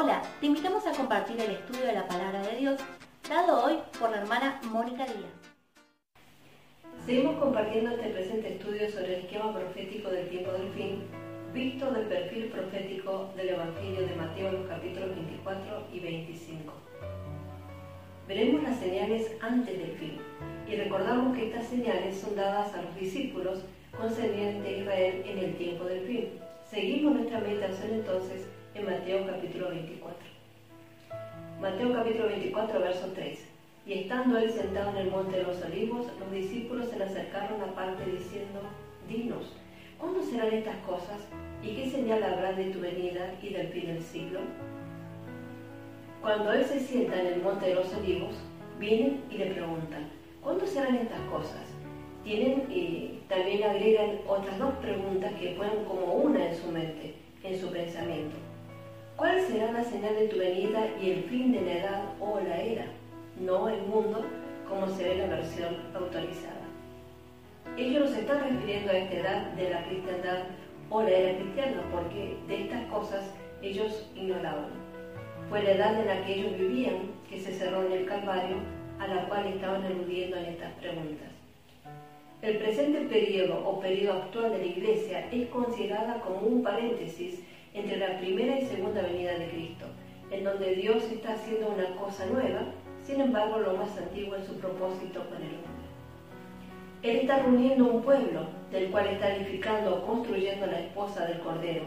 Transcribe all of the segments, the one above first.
Hola, te invitamos a compartir el estudio de la palabra de Dios, dado hoy por la hermana Mónica Díaz. Seguimos compartiendo este presente estudio sobre el esquema profético del tiempo del fin, visto del perfil profético del Evangelio de Mateo, los capítulos 24 y 25. Veremos las señales antes del fin y recordamos que estas señales son dadas a los discípulos concernientes a Israel en el tiempo del fin. Seguimos nuestra meditación entonces en Mateo capítulo 24. Mateo capítulo 24, verso 3. Y estando él sentado en el monte de los olivos, los discípulos se le acercaron aparte diciendo, Dinos, ¿cuándo serán estas cosas? ¿Y qué señal habrá de tu venida y del fin del siglo? Cuando él se sienta en el monte de los olivos, vienen y le preguntan, ¿cuándo serán estas cosas? Tienen y también agregan otras dos preguntas que ponen como una en su mente, en su pensamiento. ¿Cuál será la señal de tu venida y el fin de la edad o la era? No el mundo, como se ve en la versión autorizada. Ellos no se están refiriendo a esta edad de la cristiandad o la era cristiana, porque de estas cosas ellos ignoraban. Fue la edad en la que ellos vivían que se cerró en el Calvario, a la cual estaban aludiendo en estas preguntas. El presente periodo o periodo actual de la Iglesia es considerada como un paréntesis entre la primera y segunda venida de Cristo, en donde Dios está haciendo una cosa nueva, sin embargo lo más antiguo en su propósito con el hombre. Él está reuniendo un pueblo, del cual está edificando o construyendo la esposa del Cordero.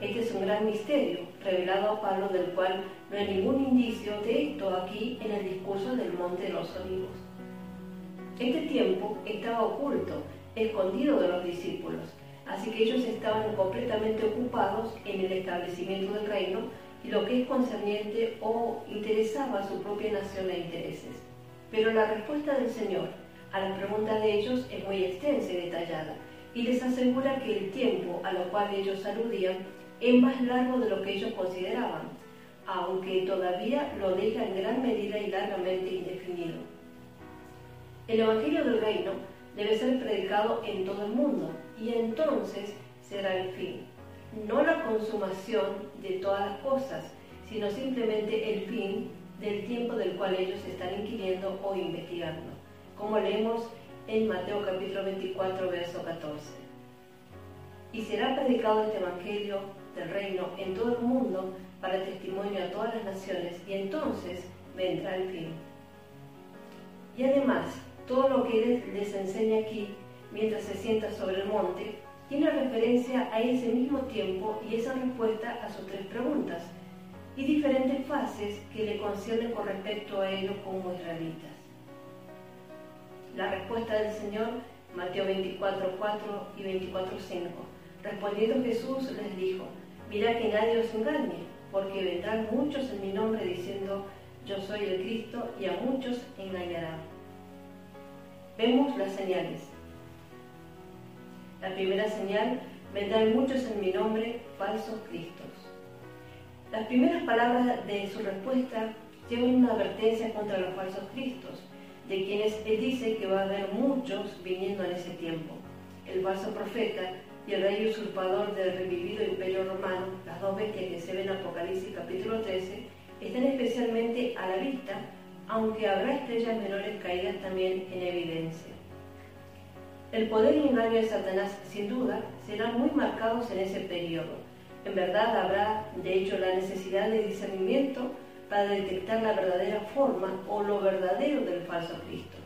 Este es un gran misterio, revelado a Pablo, del cual no hay ningún indicio de esto aquí en el discurso del Monte de los Olivos. Este tiempo estaba oculto, escondido de los discípulos, así que ellos estaban completamente ocupados en el establecimiento del reino y lo que es concerniente o interesaba a su propia nación e intereses. Pero la respuesta del Señor a la pregunta de ellos es muy extensa y detallada y les asegura que el tiempo a lo cual ellos aludían es más largo de lo que ellos consideraban, aunque todavía lo deja en gran medida y largamente indefinido. El Evangelio del Reino debe ser predicado en todo el mundo y entonces será el fin. No la consumación de todas las cosas, sino simplemente el fin del tiempo del cual ellos están inquiriendo o investigando, como leemos en Mateo capítulo 24, verso 14. Y será predicado este Evangelio del reino en todo el mundo para testimonio a todas las naciones, y entonces vendrá el fin. Y además, todo lo que Él les enseña aquí, mientras se sienta sobre el monte, tiene referencia a ese mismo tiempo y esa respuesta a sus tres preguntas, y diferentes fases que le conciernen con respecto a ellos como israelitas. La respuesta del Señor, Mateo 24, 4 y 24, 5. Respondiendo Jesús les dijo, mirad que nadie os engañe, porque vendrán muchos en mi nombre diciendo, yo soy el Cristo, y a muchos engañarán. Vemos las señales. La primera señal, vendrán muchos en mi nombre, falsos cristos. Las primeras palabras de su respuesta llevan una advertencia contra los falsos cristos, de quienes él dice que va a haber muchos viniendo en ese tiempo. El falso profeta y el rey usurpador del revivido imperio romano, las dos bestias que se ven en Apocalipsis capítulo 13, están especialmente a la vista, aunque habrá estrellas menores caídas también en evidencia. El poder y de Satanás, sin duda, serán muy marcados en ese periodo. En verdad habrá, de hecho, la necesidad de discernimiento para detectar la verdadera forma o lo verdadero del falso Cristo.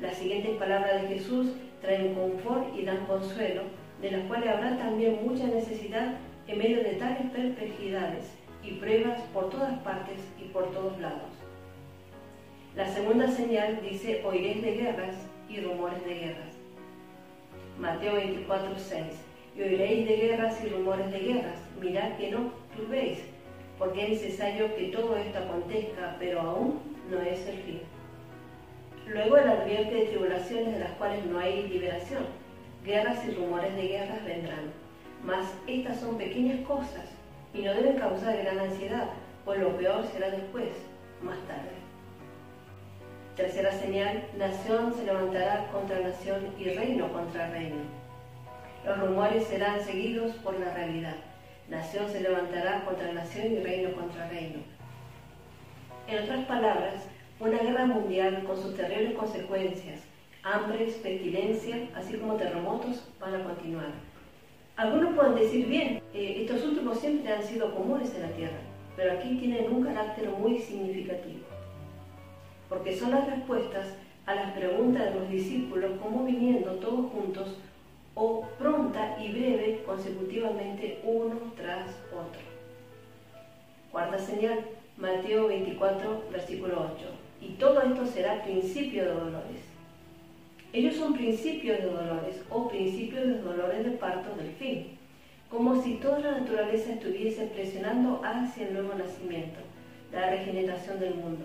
Las siguientes palabras de Jesús traen confort y dan consuelo, de las cuales habrá también mucha necesidad en medio de tales perplejidades y pruebas por todas partes y por todos lados. La segunda señal dice, oiréis de guerras y rumores de guerras. Mateo 24, 6. Y oiréis de guerras y rumores de guerras. Mirad que no turbéis, porque es necesario que todo esto acontezca, pero aún no es el fin. Luego él advierte de tribulaciones de las cuales no hay liberación. Guerras y rumores de guerras vendrán. Mas estas son pequeñas cosas y no deben causar gran ansiedad, pues lo peor será después, más tarde. Tercera señal, nación se levantará contra nación y reino contra reino. Los rumores serán seguidos por la realidad. Nación se levantará contra nación y reino contra reino. En otras palabras, una guerra mundial con sus terribles consecuencias, hambres, pestilencia, así como terremotos, van a continuar. Algunos pueden decir, bien, eh, estos últimos siempre han sido comunes en la Tierra, pero aquí tienen un carácter muy significativo, porque son las respuestas a las preguntas de los discípulos como viniendo todos juntos o pronta y breve consecutivamente uno tras otro. Cuarta señal, Mateo 24, versículo 8. Y todo esto será principio de dolores. Ellos son principios de dolores o principios de dolores de parto del fin, como si toda la naturaleza estuviese presionando hacia el nuevo nacimiento, la regeneración del mundo.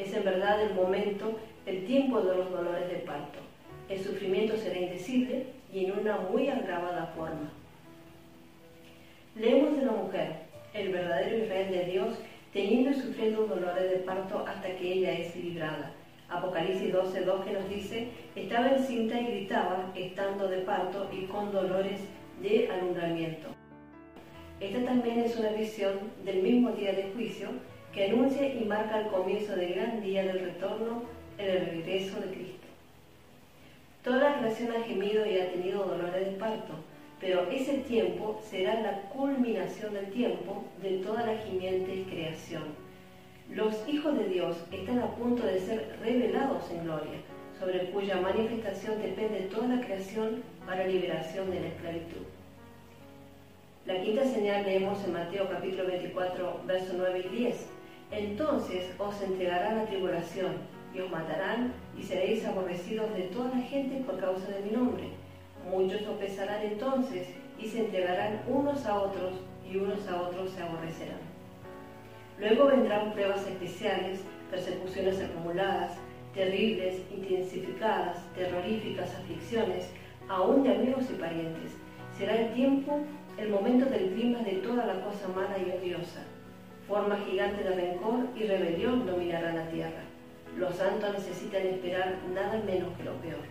Es en verdad el momento, el tiempo de los dolores de parto. El sufrimiento será indecible y en una muy agravada forma. Leemos de la mujer, el verdadero Israel de Dios, teniendo y sufriendo dolores de parto hasta que ella es librada. Apocalipsis 12.2 que nos dice, estaba encinta y gritaba, estando de parto y con dolores de alumbramiento. Esta también es una visión del mismo día de juicio que anuncia y marca el comienzo del gran día del retorno en el regreso de Cristo. Toda la creación ha gemido y ha tenido dolores de parto, pero ese tiempo será la culminación del tiempo de toda la gimiente creación. Los hijos de Dios están a punto de ser revelados en gloria, sobre cuya manifestación depende toda la creación para liberación de la esclavitud. La quinta señal leemos en Mateo capítulo 24, versos 9 y 10. Entonces os entregarán la tribulación y os matarán y seréis aborrecidos de toda la gente por causa de mi nombre. Muchos tropezarán entonces y se entregarán unos a otros y unos a otros se aborrecerán. Luego vendrán pruebas especiales, persecuciones acumuladas, terribles, intensificadas, terroríficas aflicciones, aún de amigos y parientes. Será el tiempo, el momento del clima de toda la cosa mala y odiosa. Forma gigante de rencor y rebelión dominará la tierra. Los santos necesitan esperar nada menos que lo peor.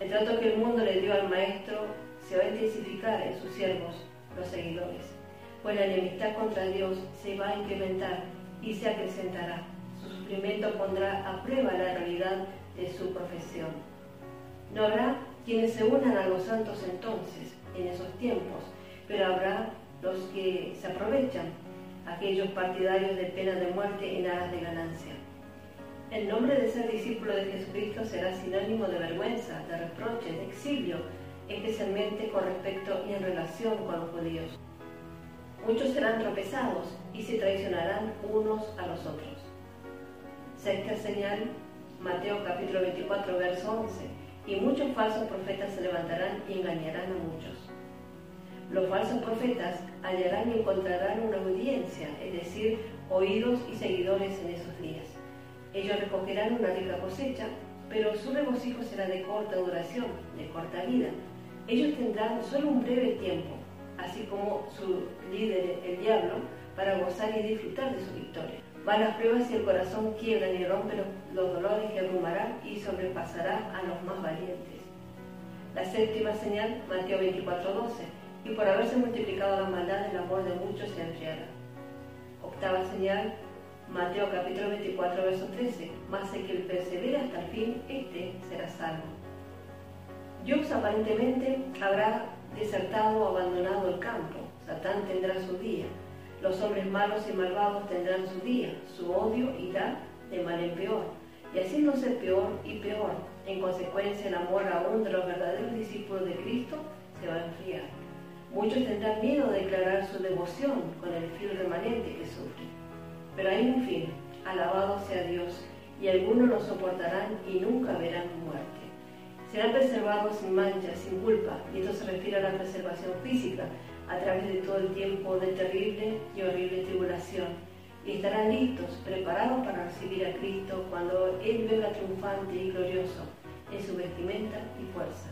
El trato que el mundo le dio al Maestro se va a intensificar en sus siervos, los seguidores, pues la enemistad contra Dios se va a incrementar y se acrecentará. Su sufrimiento pondrá a prueba la realidad de su profesión. No habrá quienes se unan a los santos entonces, en esos tiempos, pero habrá los que se aprovechan, aquellos partidarios de pena de muerte en aras de ganancia. El nombre de ser discípulo de Jesucristo será sinónimo de vergüenza, de reproche, de exilio, especialmente con respecto y en relación con los judíos. Muchos serán tropezados y se traicionarán unos a los otros. Sexta señal, Mateo capítulo 24, verso 11. Y muchos falsos profetas se levantarán y engañarán a muchos. Los falsos profetas hallarán y encontrarán una audiencia, es decir, oídos y seguidores en esos días. Ellos recogerán una rica cosecha, pero su regocijo será de corta duración, de corta vida. Ellos tendrán solo un breve tiempo, así como su líder, el diablo, para gozar y disfrutar de su victoria. Van las pruebas y el corazón quiebran y rompen los dolores que abrumarán y sobrepasará a los más valientes. La séptima señal, Mateo 24:12, y por haberse multiplicado la maldad, el amor de muchos se enfriará. Octava señal, Mateo capítulo 24, verso 13. Mas el que persevera hasta el fin, este será salvo. Dios aparentemente habrá desertado o abandonado el campo. Satán tendrá su día. Los hombres malos y malvados tendrán su día. Su odio irá de mal en peor. Y haciéndose peor y peor. En consecuencia, el amor aún de los verdaderos discípulos de Cristo se va a enfriar. Muchos tendrán miedo de declarar su devoción con el fiel remanente que sufre. Pero hay un fin, alabado sea Dios, y algunos lo soportarán y nunca verán muerte. Serán preservados sin mancha, sin culpa, y esto se refiere a la preservación física, a través de todo el tiempo de terrible y horrible tribulación, y estarán listos, preparados para recibir a Cristo cuando Él venga triunfante y glorioso en su vestimenta y fuerza.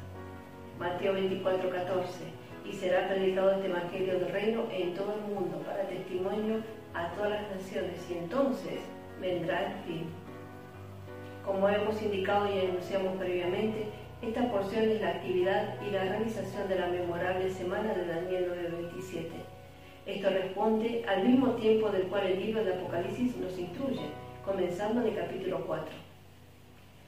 Mateo 24, 14. Y será predicado este Evangelio del Reino en todo el mundo para testimonio a todas las naciones y entonces vendrá el fin. Como hemos indicado y anunciamos previamente, esta porción es la actividad y la realización de la memorable semana de Daniel 9:27. Esto responde al mismo tiempo del cual el libro de Apocalipsis nos instruye, comenzando en el capítulo 4.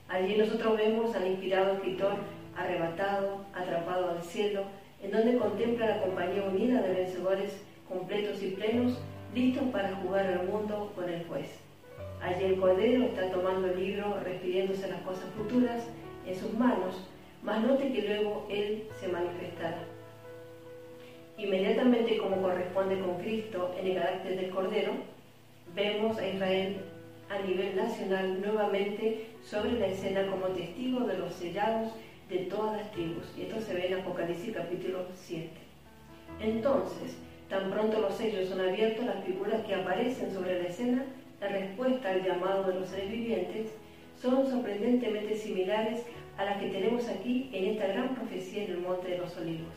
Allí nosotros vemos al inspirado escritor arrebatado, atrapado al cielo, en donde contempla la compañía unida de vencedores completos y plenos, listos para jugar al mundo con el juez. Allí el Cordero está tomando el libro, refiriéndose a las cosas futuras en sus manos, mas note que luego Él se manifestará. Inmediatamente como corresponde con Cristo en el carácter del Cordero, vemos a Israel a nivel nacional nuevamente sobre la escena como testigo de los sellados de todas las tribus. Y esto se ve en Apocalipsis capítulo 7. Entonces, tan pronto los sellos son abiertos, las figuras que aparecen sobre la escena, la respuesta al llamado de los seres vivientes, son sorprendentemente similares a las que tenemos aquí en esta gran profecía en el Monte de los Olivos.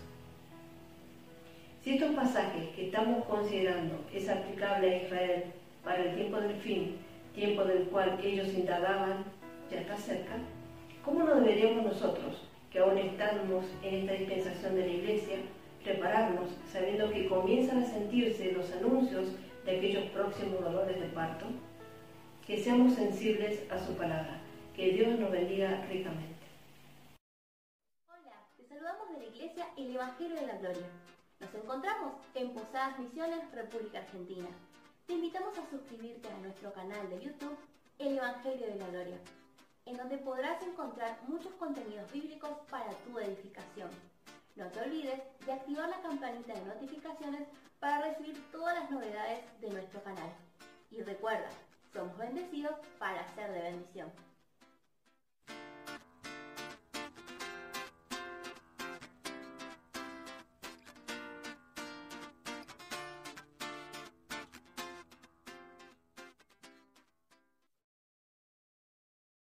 Si estos pasajes que estamos considerando es aplicable a Israel para el tiempo del fin, tiempo del cual ellos indagaban, ya está cerca, ¿cómo no deberíamos nosotros, que aún estamos en esta dispensación de la Iglesia, prepararnos sabiendo que comienzan a sentirse los anuncios de aquellos próximos dolores de parto? Que seamos sensibles a su palabra. Que Dios nos bendiga ricamente. Hola, te saludamos de la Iglesia El Evangelio de la Gloria. Nos encontramos en Posadas Misiones, República Argentina. Te invitamos a suscribirte a nuestro canal de YouTube El Evangelio de la Gloria, en donde podrás encontrar muchos contenidos bíblicos para tu edificación. No te olvides de activar la campanita de notificaciones para recibir todas las novedades de nuestro canal. Y recuerda, somos bendecidos para ser de bendición.